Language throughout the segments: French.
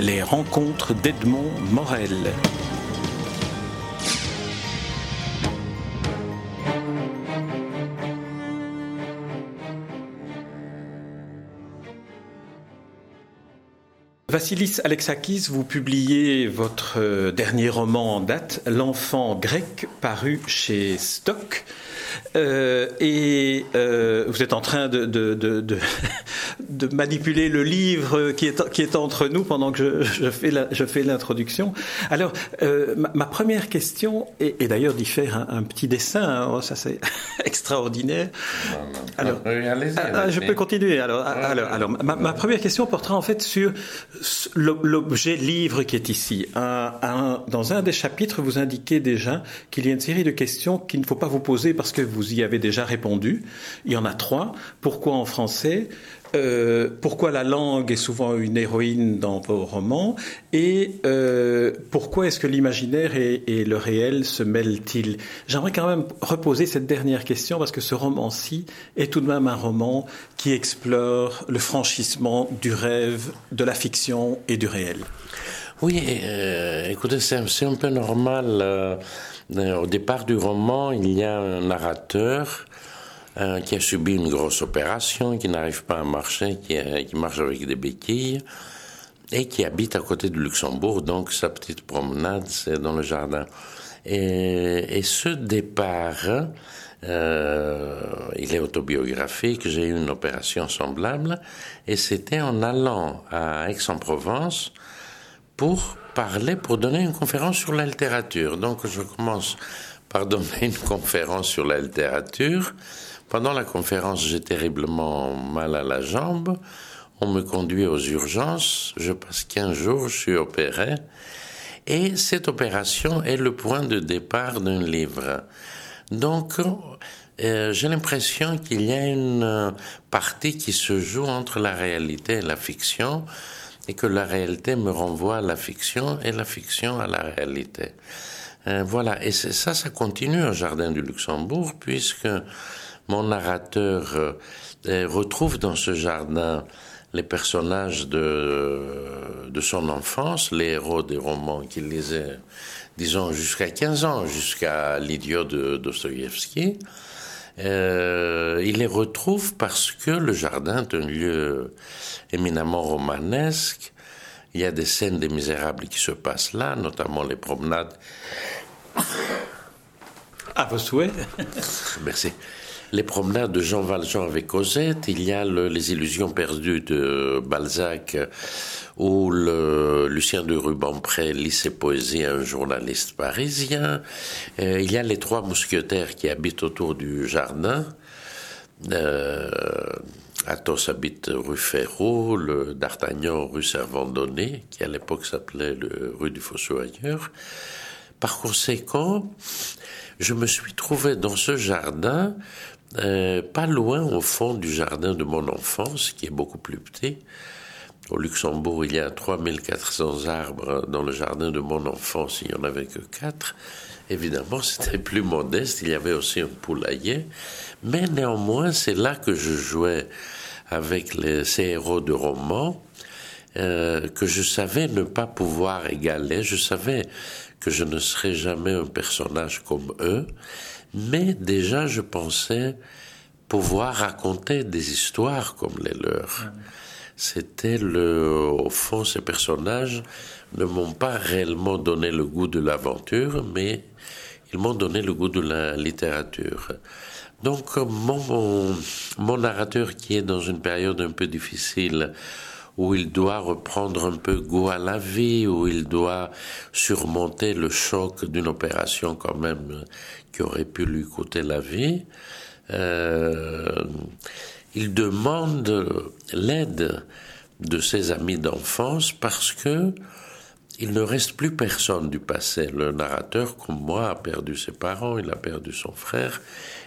les rencontres d'Edmond Morel. Vassilis Alexakis, vous publiez votre euh, dernier roman en date, L'enfant grec, paru chez Stock. Euh, et euh, vous êtes en train de, de, de, de, manipuler le livre qui est, qui est entre nous pendant que je, je fais, la, je fais l'introduction. Alors, euh, ma, ma, première question, et, et d'ailleurs d'y faire un, un, petit dessin, hein, oh, ça c'est extraordinaire. Alors, ah, je peux continuer. Alors, alors, alors ma, ma, première question portera en fait sur l'objet livre qui est ici. Un, un, dans un des chapitres, vous indiquez déjà qu'il y a une série de questions qu'il ne faut pas vous poser parce que vous y avez déjà répondu. Il y en a trois. Pourquoi en français euh, pourquoi la langue est souvent une héroïne dans vos romans et euh, pourquoi est-ce que l'imaginaire et, et, le réel se mêlent-ils? J'aimerais quand même reposer cette dernière question parce que ce roman-ci est tout de même un roman qui explore le franchissement du rêve, de la fiction et du réel. Oui, euh, écoutez, c'est un peu normal. Euh, au départ du roman, il y a un narrateur euh, qui a subi une grosse opération, qui n'arrive pas à marcher, qui, euh, marche avec des béquilles, et qui habite à côté de Luxembourg, donc sa petite promenade, c'est dans le jardin. Et, ce départ, euh, il est autobiographique, j'ai eu une opération semblable, et c'était en allant à Aix-en-Provence pour parler, pour donner une conférence sur la littérature. Donc je commence par donner une conférence sur la littérature. Pendant la conférence, j'ai terriblement mal à la jambe. On me conduit aux urgences. Je passe 15 jours, je suis opéré. Et cette opération est le point de départ d'un livre. Donc, euh, j'ai l'impression qu'il y a une partie qui se joue entre la réalité et la fiction, et que la réalité me renvoie à la fiction et la fiction à la réalité. Euh, voilà, et ça, ça continue au Jardin du Luxembourg, puisque mon narrateur euh, retrouve dans ce jardin les personnages de, de son enfance, les héros des romans qu'il lisait, disons, jusqu'à 15 ans, jusqu'à l'idiot de Dostoïevski. Euh, il les retrouve parce que le jardin est un lieu éminemment romanesque. Il y a des scènes des misérables qui se passent là, notamment les promenades. À vos souhaits. Merci les promenades de Jean Valjean avec Cosette, il y a le, les illusions perdues de Balzac, où le, Lucien de Rubempré lit ses poésies à un journaliste parisien. Euh, il y a les trois mousquetaires qui habitent autour du jardin. Euh, Athos habite rue Ferraud, le D'Artagnan rue Servandonnet, qui à l'époque s'appelait rue du Fossoyeur. Par conséquent, je me suis trouvé dans ce jardin euh, pas loin au fond du jardin de mon enfance, qui est beaucoup plus petit. Au Luxembourg, il y a 3400 arbres. Dans le jardin de mon enfance, il n'y en avait que 4. Évidemment, c'était plus modeste. Il y avait aussi un poulailler. Mais néanmoins, c'est là que je jouais avec les, ces héros de romans euh, que je savais ne pas pouvoir égaler. Je savais que je ne serais jamais un personnage comme eux mais déjà je pensais pouvoir raconter des histoires comme les leurs. C'était le, au fond, ces personnages ne m'ont pas réellement donné le goût de l'aventure, mais ils m'ont donné le goût de la littérature. Donc mon, mon narrateur qui est dans une période un peu difficile, où il doit reprendre un peu goût à la vie, où il doit surmonter le choc d'une opération quand même qui aurait pu lui coûter la vie. Euh, il demande l'aide de ses amis d'enfance parce que il ne reste plus personne du passé. Le narrateur, comme moi, a perdu ses parents, il a perdu son frère.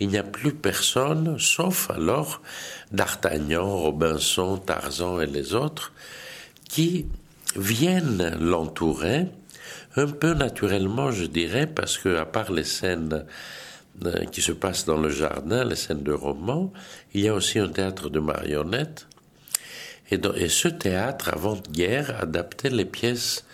Il n'y a plus personne, sauf alors D'Artagnan, Robinson, Tarzan et les autres, qui viennent l'entourer, un peu naturellement, je dirais, parce que à part les scènes euh, qui se passent dans le jardin, les scènes de roman, il y a aussi un théâtre de marionnettes. Et, et ce théâtre, avant-guerre, adaptait les pièces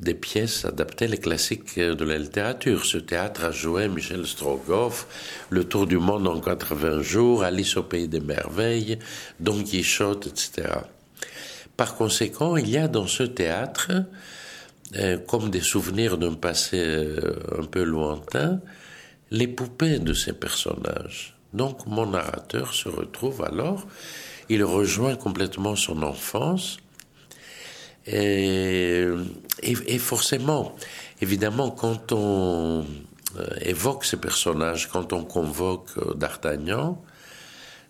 des pièces adaptées les classiques de la littérature. Ce théâtre a joué Michel Strogoff, Le Tour du monde en 80 jours, Alice au pays des merveilles, Don Quichotte, etc. Par conséquent, il y a dans ce théâtre, euh, comme des souvenirs d'un passé euh, un peu lointain, les poupées de ces personnages. Donc mon narrateur se retrouve alors, il rejoint complètement son enfance, et, et, forcément, évidemment, quand on euh, évoque ces personnages, quand on convoque euh, D'Artagnan,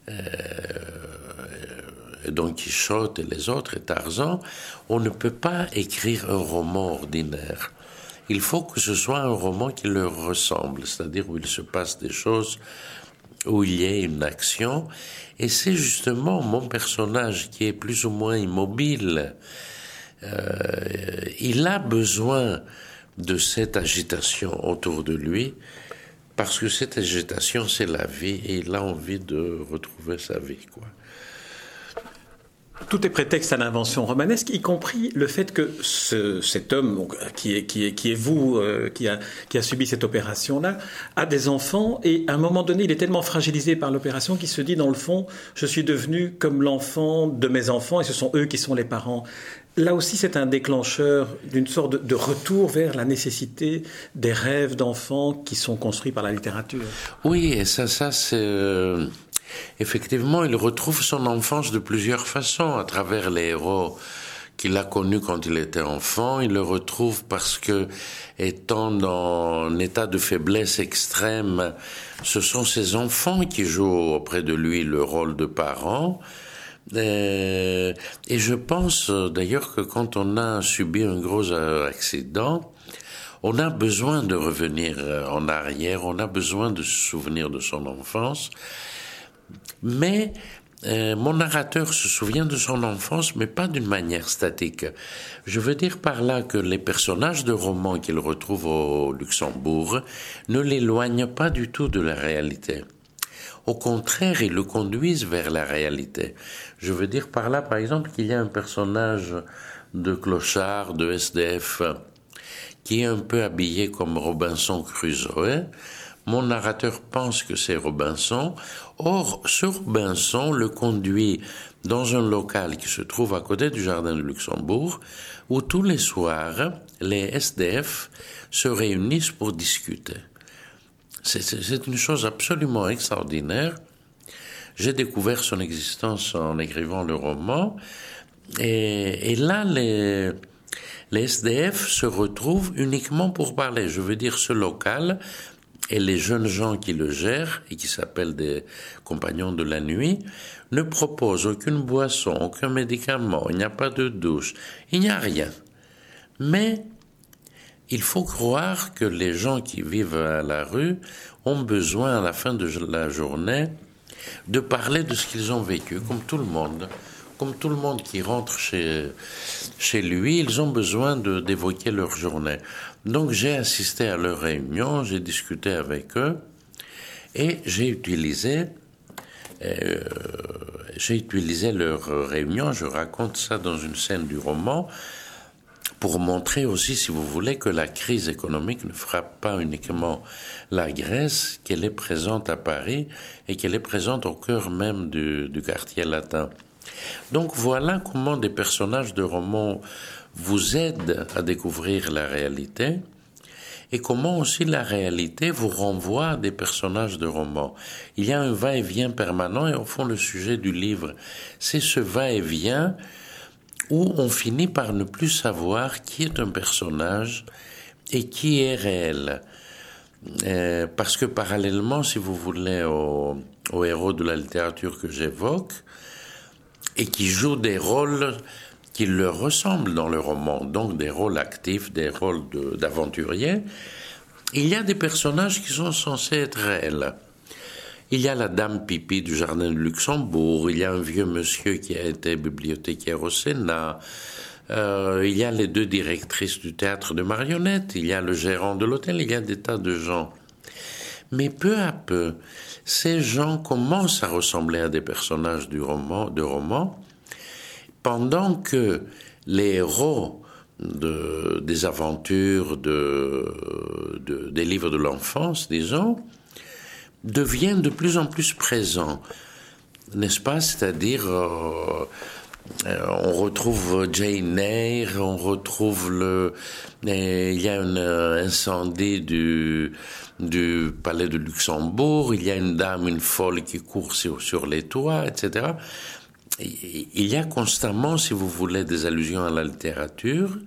euh, Don Quichotte et les autres, et Tarzan, on ne peut pas écrire un roman ordinaire. Il faut que ce soit un roman qui leur ressemble, c'est-à-dire où il se passe des choses, où il y ait une action. Et c'est justement mon personnage qui est plus ou moins immobile, euh, il a besoin de cette agitation autour de lui parce que cette agitation, c'est la vie et il a envie de retrouver sa vie. Quoi. Tout est prétexte à l'invention romanesque, y compris le fait que cet homme, qui, est, qui, est, qui est vous, euh, qui, a, qui a subi cette opération-là, a des enfants et à un moment donné, il est tellement fragilisé par l'opération qu'il se dit, dans le fond, je suis devenu comme l'enfant de mes enfants et ce sont eux qui sont les parents. Là aussi, c'est un déclencheur d'une sorte de, retour vers la nécessité des rêves d'enfants qui sont construits par la littérature. Oui, et ça, ça c'est euh, effectivement, il retrouve son enfance de plusieurs façons à travers les héros qu'il a connus quand il était enfant. Il le retrouve parce que, étant dans un état de faiblesse extrême, ce sont ses enfants qui jouent auprès de lui le rôle de parents. Euh, et je pense euh, d'ailleurs que quand on a subi un gros euh, accident, on a besoin de revenir en arrière, on a besoin de se souvenir de son enfance. Mais mon narrateur se souvient de son enfance, mais pas d'une manière statique. Je veux dire par là que les personnages de romans qu'il retrouve au Luxembourg ne l'éloignent pas du tout de la réalité. Au contraire, ils le conduisent vers la réalité. Je veux dire par là, par exemple, qu'il y a un personnage de clochard, de SDF, qui est un peu habillé comme Robinson Crusoe. Mon narrateur pense que c'est Robinson. Or, ce Robinson le conduit dans un local qui se trouve à côté du Jardin de Luxembourg, où tous les soirs, les SDF se réunissent pour discuter. C'est une chose absolument extraordinaire. J'ai découvert son existence en écrivant le roman. Et, là, les, les SDF se retrouvent uniquement pour parler. Je veux dire, ce local et les jeunes gens qui le gèrent et qui s'appellent des compagnons de la nuit ne proposent aucune boisson, aucun médicament, il n'y a pas de douche, il n'y a rien. Mais il faut croire que les gens qui vivent à la rue ont besoin à la fin de la journée de parler de ce qu'ils ont vécu, comme tout le monde. Comme tout le monde qui rentre chez, chez lui, ils ont besoin d'évoquer leur journée. Donc j'ai assisté à leur réunion, j'ai discuté avec eux et j'ai utilisé euh, j'ai utilisé leur réunion, je raconte ça dans une scène du roman, pour montrer aussi, si vous voulez, que la crise économique ne frappe pas uniquement la Grèce, qu'elle est présente à Paris et qu'elle est présente au cœur même du, quartier latin. Donc voilà comment des personnages de romans vous aident à découvrir la réalité et comment aussi la réalité vous renvoie à des personnages de romans. Il y a un va-et-vient permanent et au fond le sujet du livre, c'est ce va-et-vient où on finit par ne plus savoir qui est un personnage et qui est réel. Euh, parce que parallèlement, si vous voulez, au héros de la littérature que j'évoque, et qui jouent des rôles qui leur ressemblent dans le roman, donc des rôles actifs, des rôles d'aventuriers, il y a des personnages qui sont censés être réels. Il y a la dame Pipi du jardin de Luxembourg, il y a un vieux monsieur qui a été bibliothécaire au Sénat, euh, il y a les deux directrices du théâtre de marionnettes, il y a le gérant de l'hôtel, il y a des tas de gens. Mais peu à peu, ces gens commencent à ressembler à des personnages du roman, de roman, pendant que les héros de, des aventures de, de, des livres de l'enfance, disons, deviennent de plus en plus présents, n'est-ce pas? C'est-à-dire, euh, on retrouve Jane Eyre, on retrouve le, il y a un incendie du du palais de Luxembourg, il y a une dame, une folle qui court sur, sur les toits, etc. Il y a constamment, si vous voulez, des allusions à la littérature,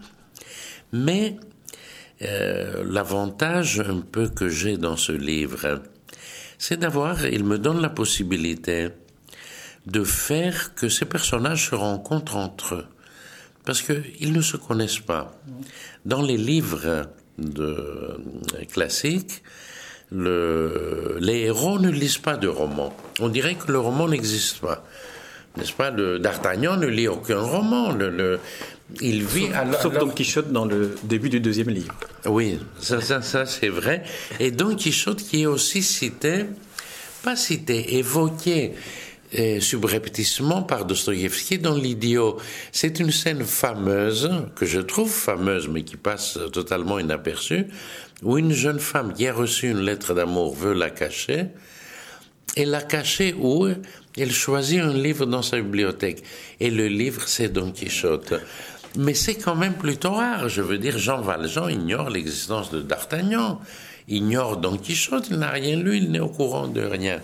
mais euh, l'avantage un peu que j'ai dans ce livre, c'est d'avoir, il me donne la possibilité de faire que ces personnages se rencontrent entre eux, parce qu'ils ne se connaissent pas. Dans les livres de, classiques, le, les héros ne lisent pas de romans. On dirait que le roman n'existe pas. N'est-ce pas? D'Artagnan ne lit aucun roman. Le, il vit sauf, sauf Don Quichotte dans le début du deuxième livre. Oui, ça, ça, ça c'est vrai. Et Don Quichotte qui est aussi cité, pas cité, évoqué subrepticement par Dostoïevski dans L'Idiot. C'est une scène fameuse, que je trouve fameuse, mais qui passe totalement inaperçue, où une jeune femme qui a reçu une lettre d'amour veut la cacher, et la cacher où elle choisit un livre dans sa bibliothèque. Et le livre, c'est Don Quichotte. Mais c'est quand même plutôt rare. Je veux dire, Jean Valjean ignore l'existence de D'Artagnan, ignore Don Quichotte, il n'a rien lu, il n'est au courant de rien.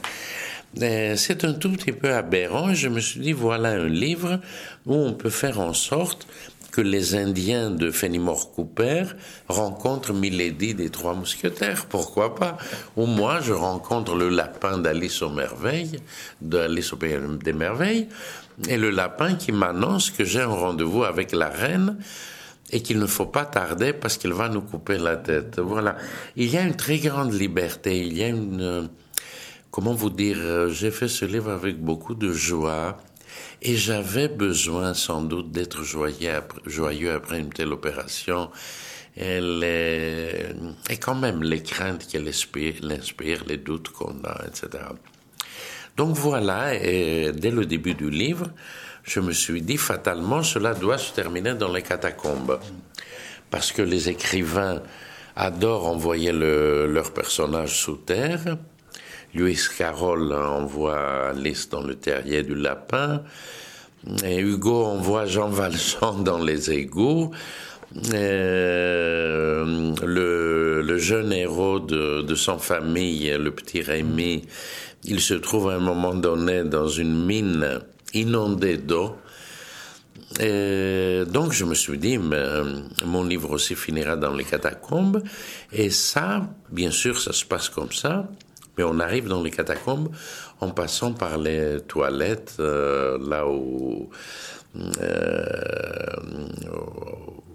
Euh, c'est un tout petit peu aberrant. Je me suis dit, voilà un livre où on peut faire en sorte que les Indiens de Fenimore Cooper rencontrent Milady des Trois Mousquetaires. Pourquoi pas? Ou moi, je rencontre le lapin d'Alice aux Merveilles, d'Alice au Pays des Merveilles, et le lapin qui m'annonce que j'ai un rendez-vous avec la reine et qu'il ne faut pas tarder parce qu'il va nous couper la tête. Voilà. Il y a une très grande liberté, il y a une comment vous dire, euh, j'ai fait ce livre avec beaucoup de joie et j'avais besoin sans doute d'être joyeux, après une telle opération. Et quand même les craintes qu'elle inspire, les doutes qu'on a, etc. Donc voilà, et dès le début du livre, je me suis dit fatalement, cela doit se terminer dans les catacombes. Parce que les écrivains adorent envoyer le, leur personnage sous terre, Lewis Carroll envoie Alice dans le terrier du lapin. Et Hugo envoie Jean Valjean dans les égouts. Euh, le, jeune héros de, de son famille, le petit Rémi, il se trouve à un moment donné dans une mine inondée d'eau. donc je me suis dit, mon livre aussi finira dans les catacombes. Et ça, bien sûr, ça se passe comme ça. Mais on arrive dans les catacombes en passant par les toilettes, euh, là où, euh,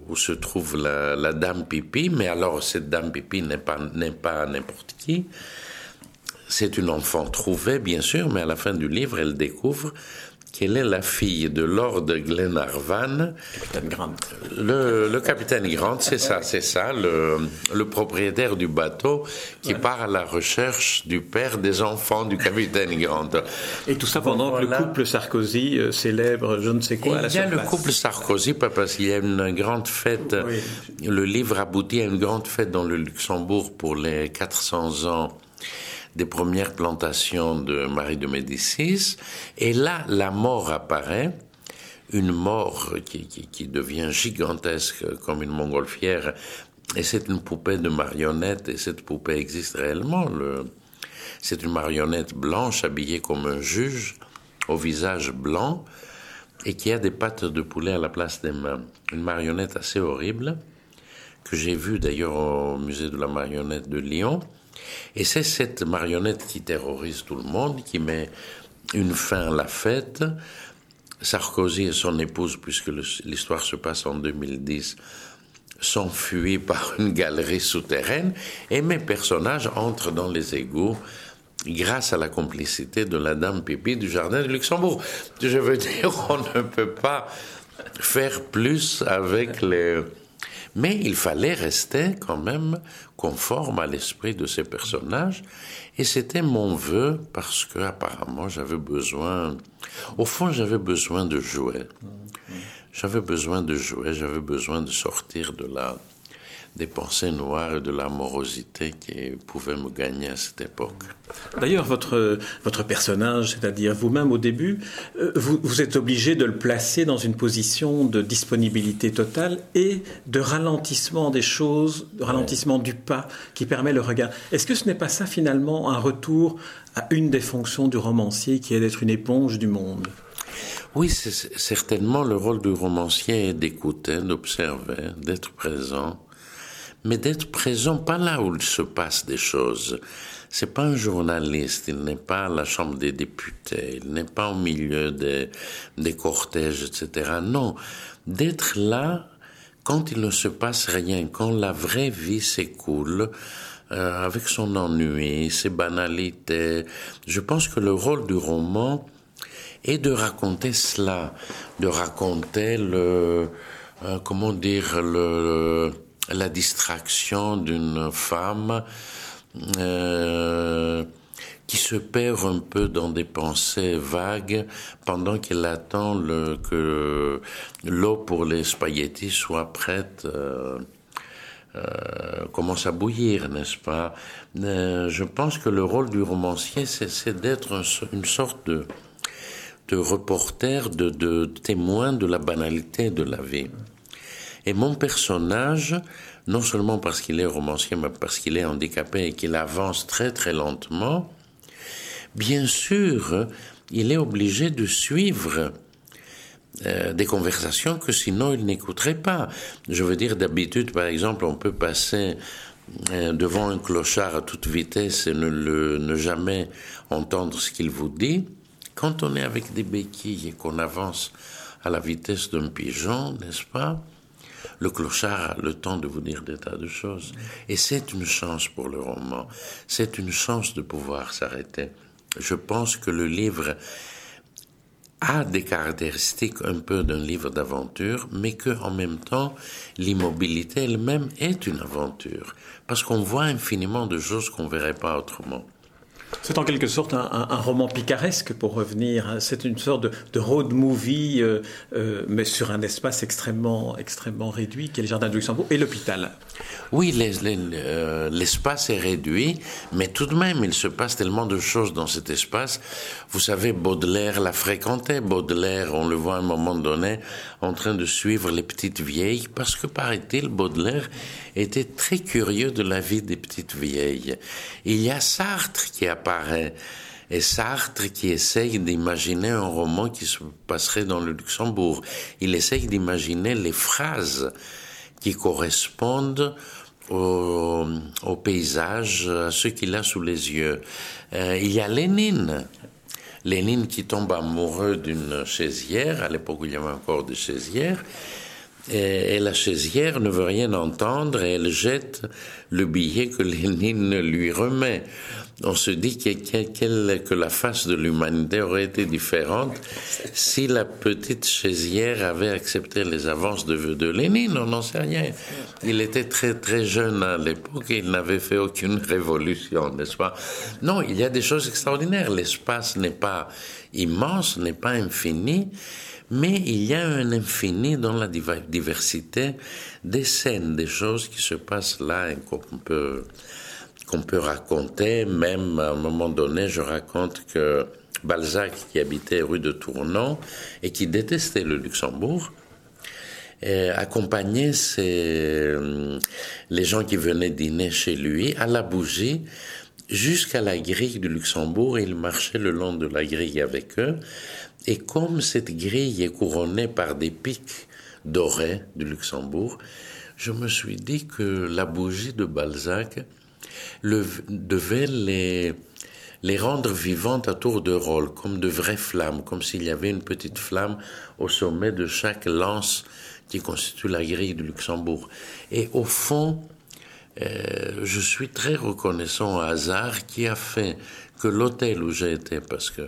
où se trouve la, dame pipi. Mais alors, cette dame pipi n'est pas, n'est pas n'importe qui. C'est une enfant trouvée, bien sûr, mais à la fin du livre, elle découvre qu'elle est la fille de Lord Glenarvan? Capitaine Grant. Le, capitaine Grant, c'est ça, c'est ça, le, le, propriétaire du bateau qui part à la recherche du père des enfants du capitaine Grant. Et tout ça pendant que le couple Sarkozy euh, célèbre je ne sais quoi. il y a le couple Sarkozy, parce qu'il y a une grande fête. Le livre aboutit à une grande fête dans le Luxembourg pour les 400 ans des premières plantations de Marie de Médicis. Et là, la mort apparaît, une mort qui, qui, devient gigantesque comme une montgolfière. Et c'est une poupée de marionnette, et cette poupée existe réellement. Le, c'est une marionnette blanche habillée comme un juge, au visage blanc, et qui a des pattes de poulet à la place des mains. Une marionnette assez horrible, que j'ai vue d'ailleurs au musée de la marionnette de Lyon. Et c'est cette marionnette qui terrorise tout le monde, qui met une fin à la fête. Sarkozy et son épouse, puisque l'histoire se passe en 2010, s'enfuient par une galerie souterraine et mes personnages entrent dans les égouts grâce à la complicité de la dame Pipi du jardin de Luxembourg. Je veux dire, on ne peut pas faire plus avec les Mais il fallait rester quand même conforme à l'esprit de ces personnages. Et c'était mon vœu parce que apparemment j'avais besoin, au fond j'avais besoin de jouer. J'avais besoin de jouer, j'avais besoin de sortir de là des pensées noires et de l'amorosité qui pouvaient me gagner à cette époque. D'ailleurs, votre, votre personnage, c'est-à-dire vous-même au début, euh, vous, vous, êtes obligé de le placer dans une position de disponibilité totale et de ralentissement des choses, de ralentissement du pas qui permet le regard. Est-ce que ce n'est pas ça finalement un retour à une des fonctions du romancier qui est d'être une éponge du monde? Oui, c'est certainement le rôle du romancier est d'écouter, d'observer, d'être présent, mais d'être présent pas là où il se passe des choses. C'est pas un journaliste, il n'est pas à la Chambre des députés, il n'est pas au milieu des, des cortèges, etc. Non, d'être là quand il ne se passe rien, quand la vraie vie s'écoule, euh, avec son ennui, ses banalités. Je pense que le rôle du roman est de raconter cela, de raconter le, euh, comment dire, le, la distraction d'une femme euh, qui se perd un peu dans des pensées vagues pendant qu'elle attend le, que l'eau pour les spaghettis soit prête. Euh, euh, commence à bouillir, n'est-ce pas? Je pense que le rôle du romancier, c'est d'être une sorte de, de reporter, de, de témoin de la banalité de la vie. Et mon personnage, non seulement parce qu'il est romancier, mais parce qu'il est handicapé et qu'il avance très très lentement, bien sûr, il est obligé de suivre euh, des conversations que sinon il n'écouterait pas. Je veux dire, d'habitude, par exemple, on peut passer euh, devant un clochard à toute vitesse et ne, jamais entendre ce qu'il vous dit. Quand on est avec des béquilles et qu'on avance à la vitesse d'un pigeon, n'est-ce pas le clochard a le temps de vous dire des tas de choses. Et c'est une chance pour le roman. C'est une chance de pouvoir s'arrêter. Je pense que le livre a des caractéristiques un peu d'un livre d'aventure, mais que en même temps, l'immobilité elle-même est une aventure, parce qu'on voit infiniment de choses qu'on verrait pas autrement. C'est en quelque sorte un, roman picaresque, pour revenir. Hein. C'est une sorte de, road movie, euh, euh, mais sur un espace extrêmement, extrêmement réduit, qui est le Jardin de Luxembourg et l'hôpital. Oui, euh, l'espace est réduit, mais tout de même, il se passe tellement de choses dans cet espace. Vous savez, Baudelaire l'a fréquenté. Baudelaire, on le voit à un moment donné, en train de suivre les petites vieilles, parce que, paraît-il, Baudelaire était très curieux de la vie des petites vieilles. Il y a Sartre qui apparaît. Et Sartre qui essaye d'imaginer un roman qui se passerait dans le Luxembourg. Il essaye d'imaginer les phrases qui correspondent au, paysage, à ce qu'il a sous les yeux. Euh, il y a Lénine. Lénine qui tombe amoureux d'une chaisière, à l'époque où il y avait encore des chaisières, et, la chaisière ne veut rien entendre et elle jette le billet que Lénine lui remet. On se dit que, la face de l'humanité aurait été différente si la petite chaisière avait accepté les avances de, de Lénine. On n'en sait rien. Il était très très jeune à l'époque et il n'avait fait aucune révolution, n'est-ce pas? Non, il y a des choses extraordinaires. L'espace n'est pas immense, n'est pas infini mais il y a un infini dans la diversité des scènes, des choses qui se passent là et qu'on peut, peut raconter. Même à un moment donné, je raconte que Balzac, qui habitait rue de Tournon et qui détestait le Luxembourg, accompagnait les gens qui venaient dîner chez lui à la bougie jusqu'à la grille du Luxembourg il marchait le long de la grille avec eux et comme cette grille est couronnée par des pics dorés du Luxembourg, je me suis dit que la bougie de Balzac devait les, rendre vivantes à tour de rôle, comme de vraies flammes, comme s'il y avait une petite flamme au sommet de chaque lance qui constitue la grille du Luxembourg. Et au fond, euh, je suis très reconnaissant au hasard qui a fait que l'hôtel où j'ai été, parce que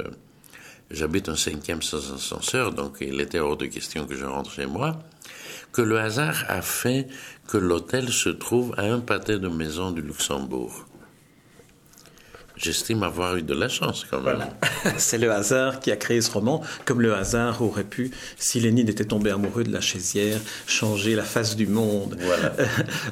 J'habite un cinquième sans ascenseur, donc il était hors de question que je rentre chez moi. que le hasard a fait que l'hôtel se trouve à un pâté de maison du Luxembourg. J'estime avoir eu de la chance quand même. C'est le hasard qui a créé ce roman, comme le hasard aurait pu, si Lénine était tombé amoureux de la chaisière, changer la face du monde. Voilà. Euh,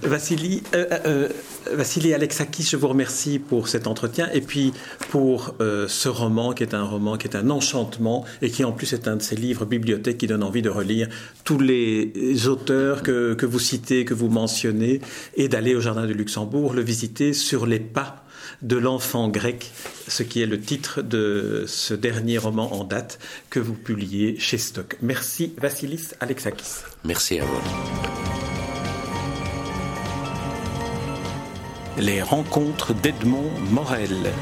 Vassili, euh, euh, Vassili Alexakis, je vous remercie pour cet entretien et puis pour ce roman qui est un roman qui est un enchantement et qui en plus est un de ces livres bibliothèques qui donne envie de relire tous les auteurs que, que vous citez, que vous mentionnez et d'aller au Jardin du Luxembourg, le visiter sur les pas de l'enfant grec, ce qui est le titre de ce dernier roman en date que vous publiez chez Stock. Merci Vassilis Alexakis. Merci à vous. Les rencontres d'Edmond Morel.